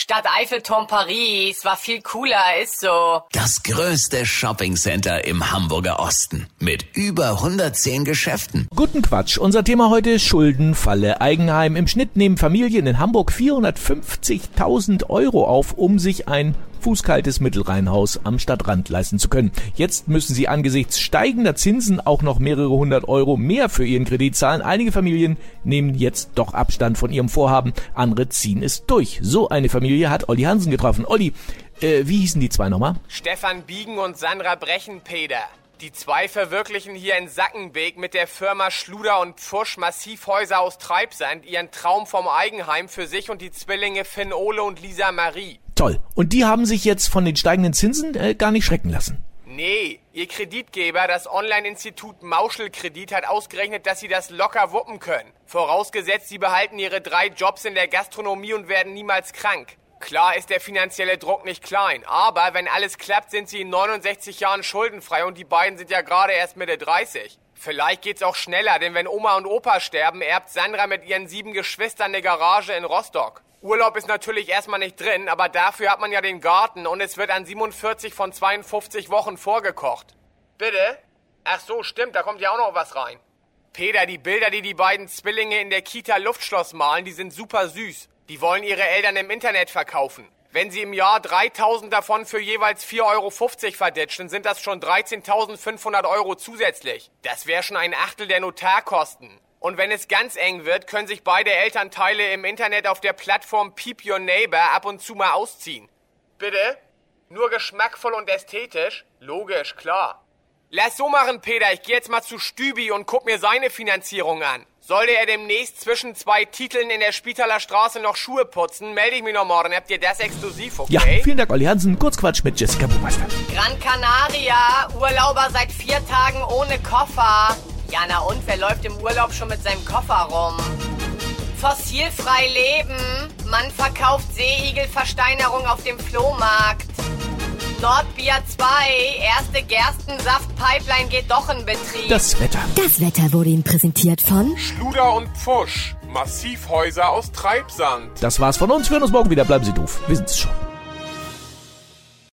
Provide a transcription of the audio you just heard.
Stadt Eiffelturm Paris war viel cooler, ist so. Das größte Shoppingcenter im Hamburger Osten mit über 110 Geschäften. Guten Quatsch. Unser Thema heute ist Schuldenfalle. Eigenheim. Im Schnitt nehmen Familien in Hamburg 450.000 Euro auf, um sich ein fußkaltes Mittelrheinhaus am Stadtrand leisten zu können. Jetzt müssen sie angesichts steigender Zinsen auch noch mehrere hundert Euro mehr für ihren Kredit zahlen. Einige Familien nehmen jetzt doch Abstand von ihrem Vorhaben, andere ziehen es durch. So eine Familie hat Olli Hansen getroffen. Olli, äh, wie hießen die zwei nochmal? Stefan Biegen und Sandra Brechenpeder. Die zwei verwirklichen hier in Sackenbeek mit der Firma Schluder und Pfusch Massivhäuser aus Treibsand ihren Traum vom Eigenheim für sich und die Zwillinge Finn Ole und Lisa Marie. Toll. Und die haben sich jetzt von den steigenden Zinsen äh, gar nicht schrecken lassen. Nee, ihr Kreditgeber, das Online-Institut Mauschelkredit, hat ausgerechnet, dass sie das locker wuppen können. Vorausgesetzt, sie behalten ihre drei Jobs in der Gastronomie und werden niemals krank. Klar ist der finanzielle Druck nicht klein, aber wenn alles klappt, sind sie in 69 Jahren schuldenfrei und die beiden sind ja gerade erst Mitte 30. Vielleicht geht's auch schneller, denn wenn Oma und Opa sterben, erbt Sandra mit ihren sieben Geschwistern eine Garage in Rostock. Urlaub ist natürlich erstmal nicht drin, aber dafür hat man ja den Garten und es wird an 47 von 52 Wochen vorgekocht. Bitte? Ach so, stimmt, da kommt ja auch noch was rein. Peter, die Bilder, die die beiden Zwillinge in der Kita Luftschloss malen, die sind super süß. Die wollen ihre Eltern im Internet verkaufen. Wenn sie im Jahr 3000 davon für jeweils 4,50 Euro verditschen, sind das schon 13.500 Euro zusätzlich. Das wäre schon ein Achtel der Notarkosten. Und wenn es ganz eng wird, können sich beide Elternteile im Internet auf der Plattform Peep Your Neighbor ab und zu mal ausziehen. Bitte? Nur geschmackvoll und ästhetisch? Logisch, klar. Lass so machen, Peter. Ich gehe jetzt mal zu Stübi und guck mir seine Finanzierung an. Sollte er demnächst zwischen zwei Titeln in der Spitaler Straße noch Schuhe putzen, melde ich mich noch morgen. Habt ihr das exklusiv, okay? Ja, vielen Dank, Olli Hansen. Kurzquatsch mit Jessica Buchmeister. Gran Canaria, Urlauber seit vier Tagen ohne Koffer. Ja, na und, wer läuft im Urlaub schon mit seinem Koffer rum? Fossilfrei leben. Man verkauft Seeigelversteinerung auf dem Flohmarkt. Nordbier 2, erste Gerstensaft-Pipeline geht doch in Betrieb. Das Wetter. Das Wetter wurde Ihnen präsentiert von Schluder und Pfusch. Massivhäuser aus Treibsand. Das war's von uns. Wir hören uns morgen wieder. Bleiben Sie doof. Wir sind's schon.